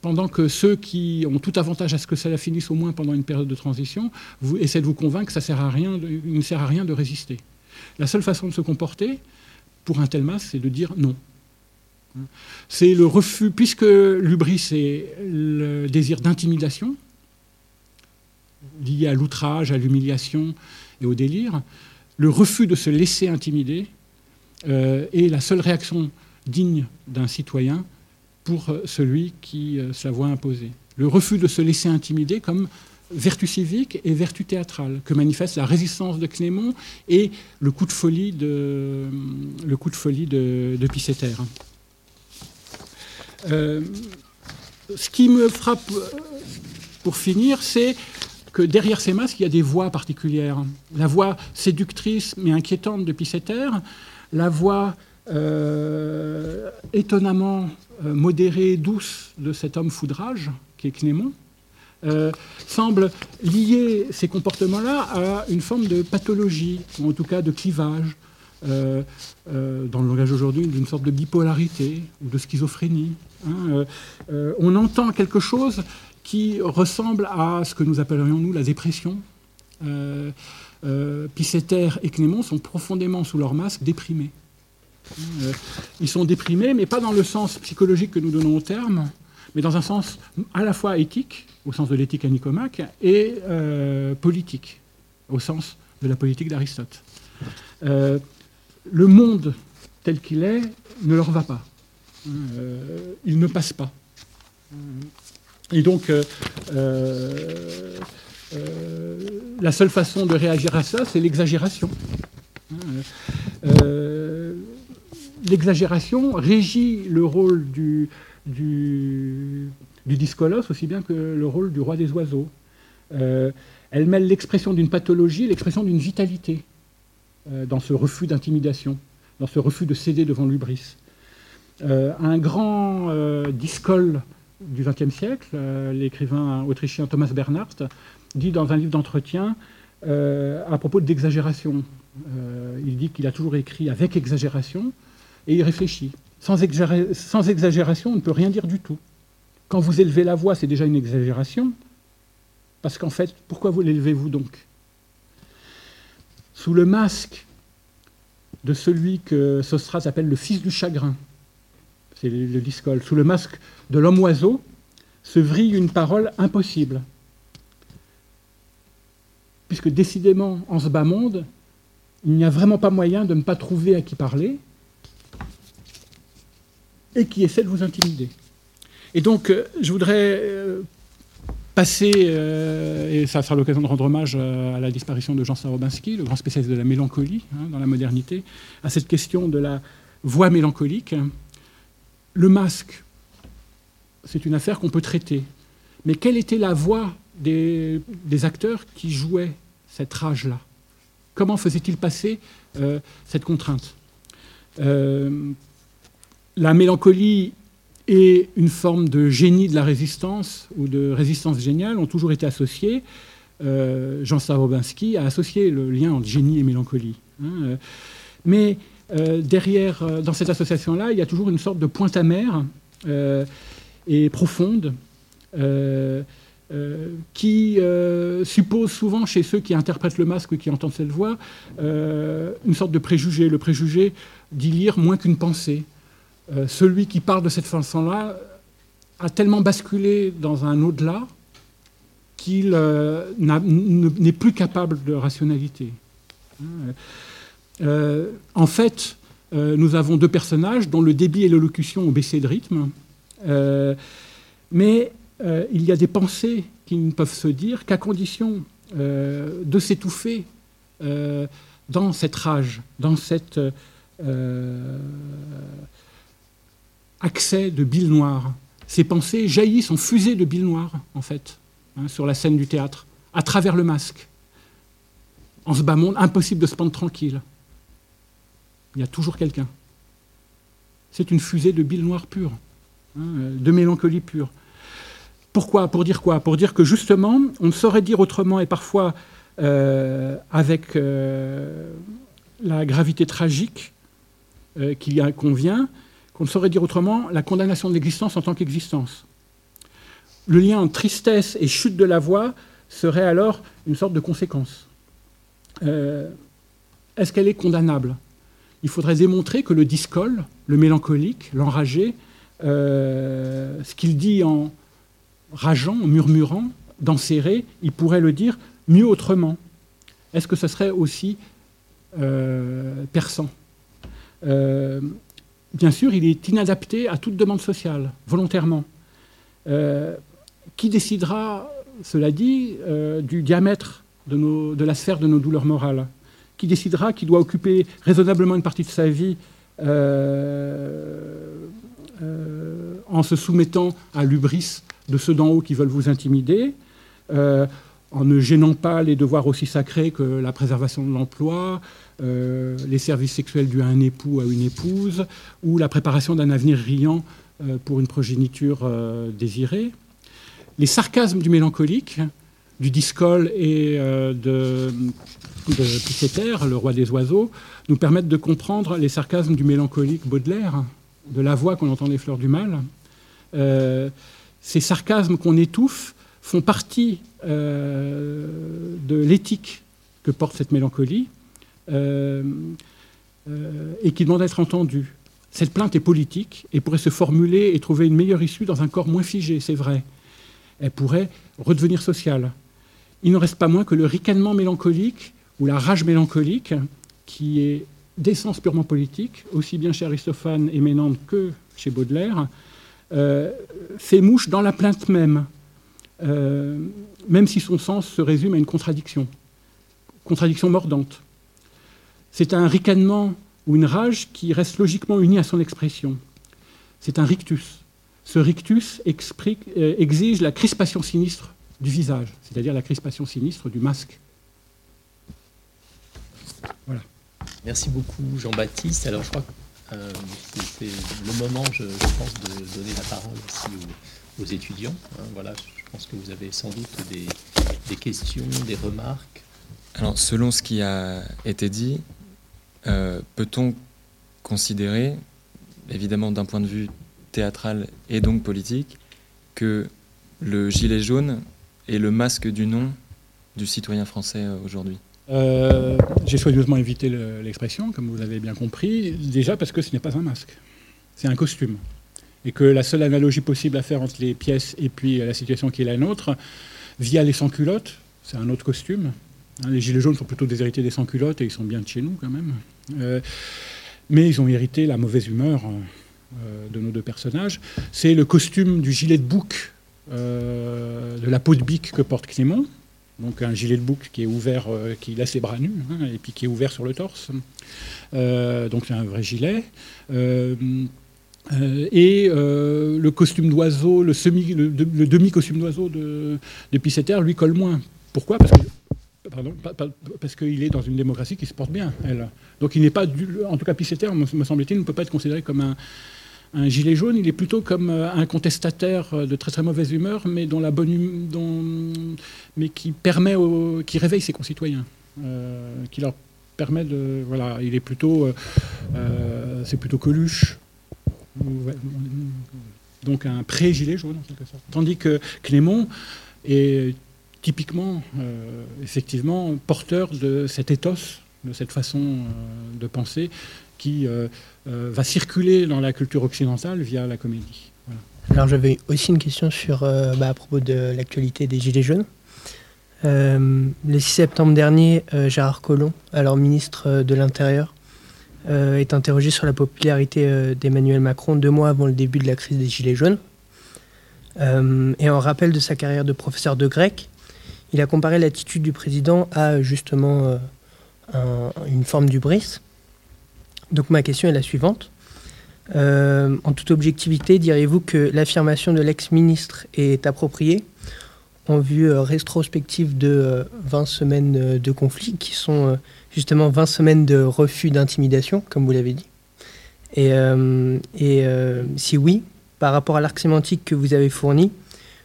pendant que ceux qui ont tout avantage à ce que cela finisse au moins pendant une période de transition vous, essaient de vous convaincre que ça sert à rien ne sert à rien de résister. La seule façon de se comporter pour un tel masque, c'est de dire non. C'est le refus, puisque l'ubris est le désir d'intimidation, lié à l'outrage, à l'humiliation et au délire, le refus de se laisser intimider euh, est la seule réaction digne d'un citoyen pour celui qui euh, se la voit imposer. Le refus de se laisser intimider comme vertu civique et vertu théâtrale que manifeste la résistance de Clément et le coup de folie de, le coup de, folie de, euh, ce qui me frappe pour finir, c'est que derrière ces masques, il y a des voix particulières. La voix séductrice mais inquiétante de Pisseter, la voix étonnamment euh, modérée, douce de cet homme foudrage, qui est Clément, euh, semble lier ces comportements-là à une forme de pathologie, ou en tout cas de clivage, euh, dans le langage aujourd'hui, d'une sorte de bipolarité ou de schizophrénie. Hein, on entend quelque chose qui ressemble à ce que nous appellerions, nous, la dépression. Pisseter et Clément sont profondément sous leur masque déprimés. Euh, ils sont déprimés, mais pas dans le sens psychologique que nous donnons au terme, mais dans un sens à la fois éthique, au sens de l'éthique à Nicomaque, et euh, politique, au sens de la politique d'Aristote. Euh, le monde tel qu'il est ne leur va pas. il ne passe pas. Et donc, la seule façon de réagir à ça, c'est l'exagération l'exagération régit le rôle du, du, discolos aussi bien que le rôle du roi des oiseaux. Euh, elle mêle l'expression d'une pathologie l'expression d'une vitalité euh, dans ce refus d'intimidation, dans ce refus de céder devant l'ubris. Euh, un grand discole du XXe siècle, l'écrivain autrichien Thomas Bernhardt, dit dans un livre d'entretien à propos d'exagération. il dit qu'il a toujours écrit avec exagération, et il réfléchit. Sans, sans exagération, on ne peut rien dire du tout. Quand vous élevez la voix, c'est déjà une exagération, parce qu'en fait, pourquoi vous l'élevez-vous donc? Sous le masque de celui que Sostras appelle le fils du chagrin, c'est le discole, sous le masque de l'homme-oiseau, se vrille une parole impossible. Puisque décidément, en ce bas monde, il n'y a vraiment pas moyen de ne pas trouver à qui parler, et qui essaie de vous intimider. Et donc, euh, je voudrais euh, passer, euh, et ça sera l'occasion de rendre hommage à la disparition de Jean Starobinski, le grand spécialiste de la mélancolie hein, dans la modernité, à cette question de la voix mélancolique. Le masque, c'est une affaire qu'on peut traiter. Mais quelle était la voix des, acteurs qui jouaient cette rage-là Comment faisait-il passer cette contrainte? La mélancolie et une forme de génie de la résistance ou de résistance géniale ont toujours été associés. Euh, Jean Starobinski a associé le lien entre génie et mélancolie. Hein, euh. mais euh, derrière, dans cette association-là, il y a toujours une sorte de pointe amère et profonde qui suppose souvent chez ceux qui interprètent le masque ou qui entendent cette voix une sorte de préjugé. Le préjugé d'y lire moins qu'une pensée. Celui qui parle de cette façon-là a tellement basculé dans un au-delà qu'il n'est plus capable de rationalité. en fait, euh, nous avons deux personnages dont le débit et l'élocution ont baissé de rythme. Euh, mais euh, il y a des pensées qui ne peuvent se dire qu'à condition de s'étouffer dans cette rage, dans cet accès de bile noire. Ces pensées jaillissent en fusée de bile noire, en fait, hein, sur la scène du théâtre, à travers le masque. En ce bas monde, impossible de se pendre tranquille il y a toujours quelqu'un. C'est une fusée de bile noire pure, hein, de mélancolie pure. Pourquoi? Pour dire quoi? Pour dire que justement, on ne saurait dire autrement, et parfois euh, avec euh, la gravité tragique euh, qu'il convient, qu'on ne saurait dire autrement la condamnation de l'existence en tant qu'existence. Le lien entre tristesse et chute de la voix serait alors une sorte de conséquence. Est-ce qu'elle est condamnable? Il faudrait démontrer que le discole, le mélancolique, l'enragé, euh, ce qu'il dit en rageant, en murmurant, d'enserrer, il pourrait le dire mieux autrement. Est-ce que ce serait aussi euh, perçant? Euh, Bien sûr, il est inadapté à toute demande sociale, volontairement. qui décidera, cela dit, du diamètre de la sphère de nos douleurs morales? Qui décidera qu'il doit occuper raisonnablement une partie de sa vie euh, euh, en se soumettant à l'ubris de ceux d'en haut qui veulent vous intimider, euh, en ne gênant pas les devoirs aussi sacrés que la préservation de l'emploi, les services sexuels dus à un époux, à une épouse, ou la préparation d'un avenir riant pour une progéniture désirée. Les sarcasmes du mélancolique, du discol et de de le roi des oiseaux, nous permettent de comprendre les sarcasmes du mélancolique Baudelaire, de la voix qu'on entend des fleurs du mal. Euh, ces sarcasmes qu'on étouffe font partie euh, de l'éthique que porte cette mélancolie euh, et qui demande d'être entendue. Cette plainte est politique et pourrait se formuler et trouver une meilleure issue dans un corps moins figé, c'est vrai. Elle pourrait redevenir sociale. Il n'en reste pas moins que le ricanement mélancolique ou la rage mélancolique, qui est d'essence purement politique, aussi bien chez Aristophane et Ménandre que chez Baudelaire, euh, fait mouche dans la plainte même, euh, même si son sens se résume à une contradiction, contradiction mordante. C'est un ricanement ou une rage qui reste logiquement unie à son expression. C'est un rictus. Ce rictus euh, exige la crispation sinistre du visage, c'est-à-dire la crispation sinistre du masque. Merci beaucoup Jean-Baptiste. Alors je crois que euh, c'est le moment, je, pense, de donner la parole aussi aux, étudiants. Hein. voilà, je pense que vous avez sans doute des, questions, des remarques. Alors selon ce qui a été dit, euh, peut-on considérer, évidemment d'un point de vue théâtral et donc politique, que le gilet jaune est le masque du nom du citoyen français euh, aujourd'hui? Euh, j'ai soigneusement évité l'expression, comme vous l'avez bien compris, déjà parce que ce n'est pas un masque, c'est un costume. Et que la seule analogie possible à faire entre les pièces et puis la situation qui est la nôtre, via les sans-culottes, c'est un autre costume. Hein, les gilets jaunes sont plutôt des héritiers des sans-culottes et ils sont bien de chez nous quand même. Euh, mais ils ont hérité la mauvaise humeur euh, de nos deux personnages. C'est le costume du gilet de bouc, de la peau de bique que porte Clément, donc un gilet de bouc qui est ouvert, euh, qui laisse les bras nus, hein, et puis qui est ouvert sur le torse. Euh, donc c'est un vrai gilet. Euh, et le costume d'oiseau, le, demi-costume d'oiseau de, de lui colle moins. Pourquoi? Parce que parce qu'il est dans une démocratie qui se porte bien, elle. Donc il n'est pas, en tout cas Pisseter, me semble-t-il, ne peut pas être considéré comme un, gilet jaune, il est plutôt comme euh, un contestataire euh, de très très mauvaise humeur, mais dont la bonne hum, mais qui permet, qui réveille ses concitoyens, euh, qui leur permet de, voilà, il est plutôt, c'est plutôt Coluche, donc un pré-gilet jaune en quelque sorte. Tandis que Clément est typiquement, effectivement, porteur de cet ethos, de cette façon de penser qui va circuler dans la culture occidentale via la comédie. Alors j'avais aussi une question sur, bah, à propos de l'actualité des Gilets jaunes. Euh, le 6 septembre dernier, euh, Gérard Collomb, alors ministre euh, de l'Intérieur, est interrogé sur la popularité d'Emmanuel Macron deux mois avant le début de la crise des Gilets jaunes. et en rappel de sa carrière de professeur de grec, il a comparé l'attitude du président à justement une forme du bris. Donc ma question est la suivante. en toute objectivité, diriez-vous que l'affirmation de l'ex-ministre est appropriée en vue euh, rétrospective de 20 euh, semaines euh, de conflit, qui sont justement 20 semaines de refus d'intimidation, comme vous l'avez dit? Et, et si oui, par rapport à l'arc sémantique que vous avez fourni,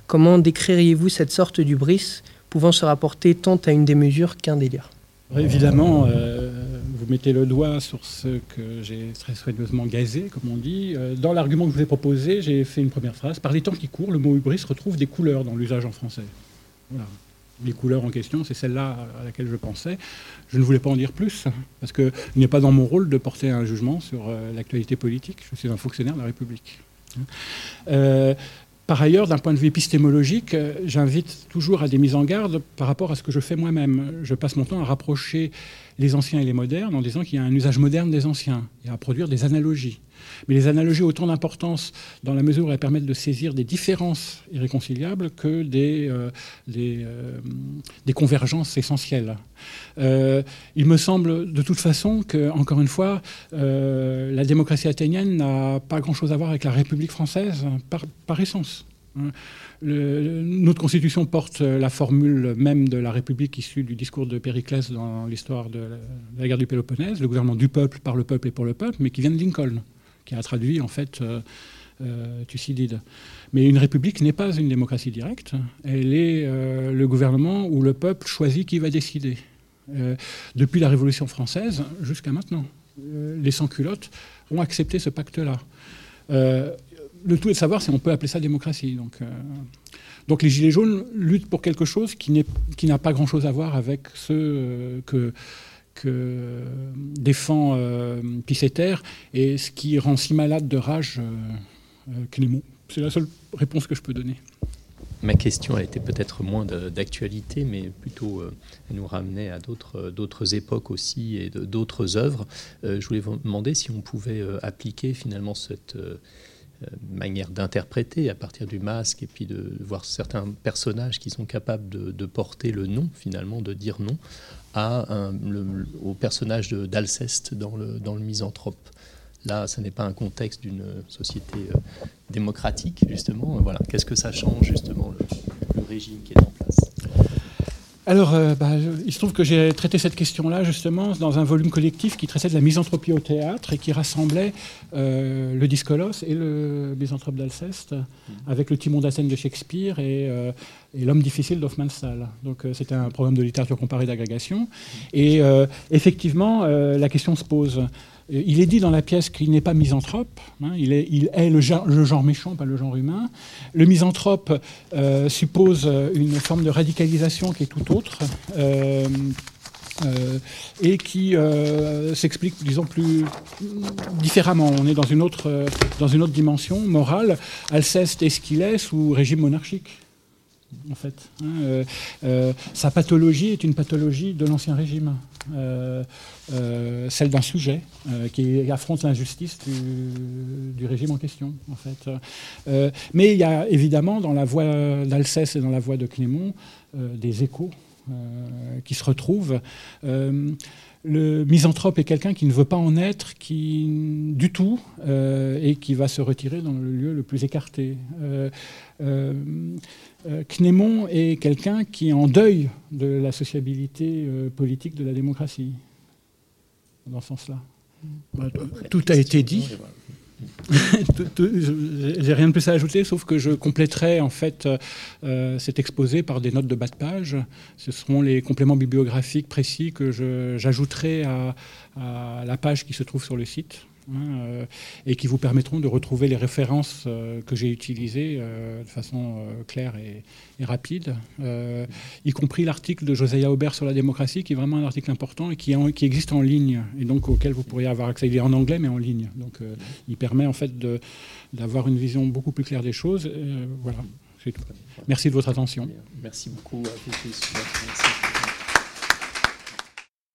comment décririez-vous cette sorte d'ubris pouvant se rapporter tant à une démesure qu'un délire Évidemment, vous mettez le doigt sur ce que j'ai très soigneusement gazé, comme on dit. Dans l'argument que je vous ai proposé, j'ai fait une première phrase. Par les temps qui courent, le mot hubris retrouve des couleurs dans l'usage en français. Les couleurs en question, c'est celle-là à laquelle je pensais. Je ne voulais pas en dire plus, parce qu'il n'est pas dans mon rôle de porter un jugement sur euh, l'actualité politique. Je suis un fonctionnaire de la République. Euh, par ailleurs, d'un point de vue épistémologique, euh, j'invite toujours à des mises en garde par rapport à ce que je fais moi-même. Je passe mon temps à rapprocher les anciens et les modernes en disant qu'il y a un usage moderne des anciens et à produire des analogies. Mais les analogies ont autant d'importance dans la mesure où elles permettent de saisir des différences irréconciliables que des, euh, euh, convergences essentielles. Euh, il me semble de toute façon que, encore une fois, la démocratie athénienne n'a pas grand-chose à voir avec la République française par, essence. Hein. notre constitution porte la formule même de la République issue du discours de Périclès dans l'histoire de, la guerre du Péloponnèse, le gouvernement du peuple, par le peuple et pour le peuple, mais qui vient de Lincoln qui a traduit en fait euh, euh, Thucydide. Mais une république n'est pas une démocratie directe. Elle est euh, le gouvernement où le peuple choisit qui va décider. depuis la Révolution française jusqu'à maintenant, les sans-culottes ont accepté ce pacte-là. le tout est de savoir si on peut appeler ça démocratie. Donc, donc les Gilets jaunes luttent pour quelque chose qui n'a pas grand-chose à voir avec ce que que défend euh, Pisseter et ce qui rend si malade de rage euh, euh, Clément. C'est la seule réponse que je peux donner. Ma question a été peut-être moins d'actualité, mais plutôt elle nous ramenait à d'autres époques aussi et d'autres œuvres. je voulais vous demander si on pouvait appliquer finalement cette manière d'interpréter à partir du masque et puis de voir certains personnages qui sont capables de, de porter le nom, finalement, de dire non, à au personnage d'Alceste dans le, dans le misanthrope. Là, ce n'est pas un contexte d'une société euh, démocratique, justement. Voilà. Qu'est-ce que ça change, justement, le, régime qui est en place? Alors, euh, bah, il se trouve que j'ai traité cette question-là justement dans un volume collectif qui traitait de la misanthropie au théâtre et qui rassemblait euh, le Discolos et le misanthrope d'Alceste avec le Timon d'Athènes de Shakespeare et, euh, l'homme difficile d'Hoffmannsthal. Donc c'était un programme de littérature comparée d'agrégation. Et effectivement, la question se pose. Il est dit dans la pièce qu'il n'est pas misanthrope, hein, il, est, il, est, le genre, méchant, pas le genre humain. Le misanthrope euh, suppose une forme de radicalisation qui est tout autre. Euh, euh, et qui s'explique, disons, plus différemment. On est dans une autre, dans une autre dimension morale. Alceste, est sous régime monarchique en fait. Hein, sa pathologie est une pathologie de l'Ancien Régime. Euh, euh, celle d'un sujet euh, qui affronte l'injustice du, régime en question, en fait. mais il y a évidemment dans la voix d'Alceste et dans la voix de Clément des échos qui se retrouvent. le misanthrope est quelqu'un qui ne veut pas en être qui, du tout et qui va se retirer dans le lieu le plus écarté. Euh, Knémon est quelqu'un qui est en deuil de la sociabilité euh, politique de la démocratie, dans ce sens-là. Bah, tout a été dit. J'ai rien de plus à ajouter, sauf que je compléterai en fait euh, cet exposé par des notes de bas de page. Ce seront les compléments bibliographiques précis que j'ajouterai à, à, la page qui se trouve sur le site. Hein, et qui vous permettront de retrouver les références que j'ai utilisées de façon claire et, rapide, y compris l'article de Josiah Aubert sur la démocratie, qui est vraiment un article important et qui, existe en ligne, et donc auquel vous pourriez avoir accès. Il est en anglais, mais en ligne. Donc il permet en fait d'avoir une vision beaucoup plus claire des choses. voilà. Merci de votre attention. Merci beaucoup à tous. Merci.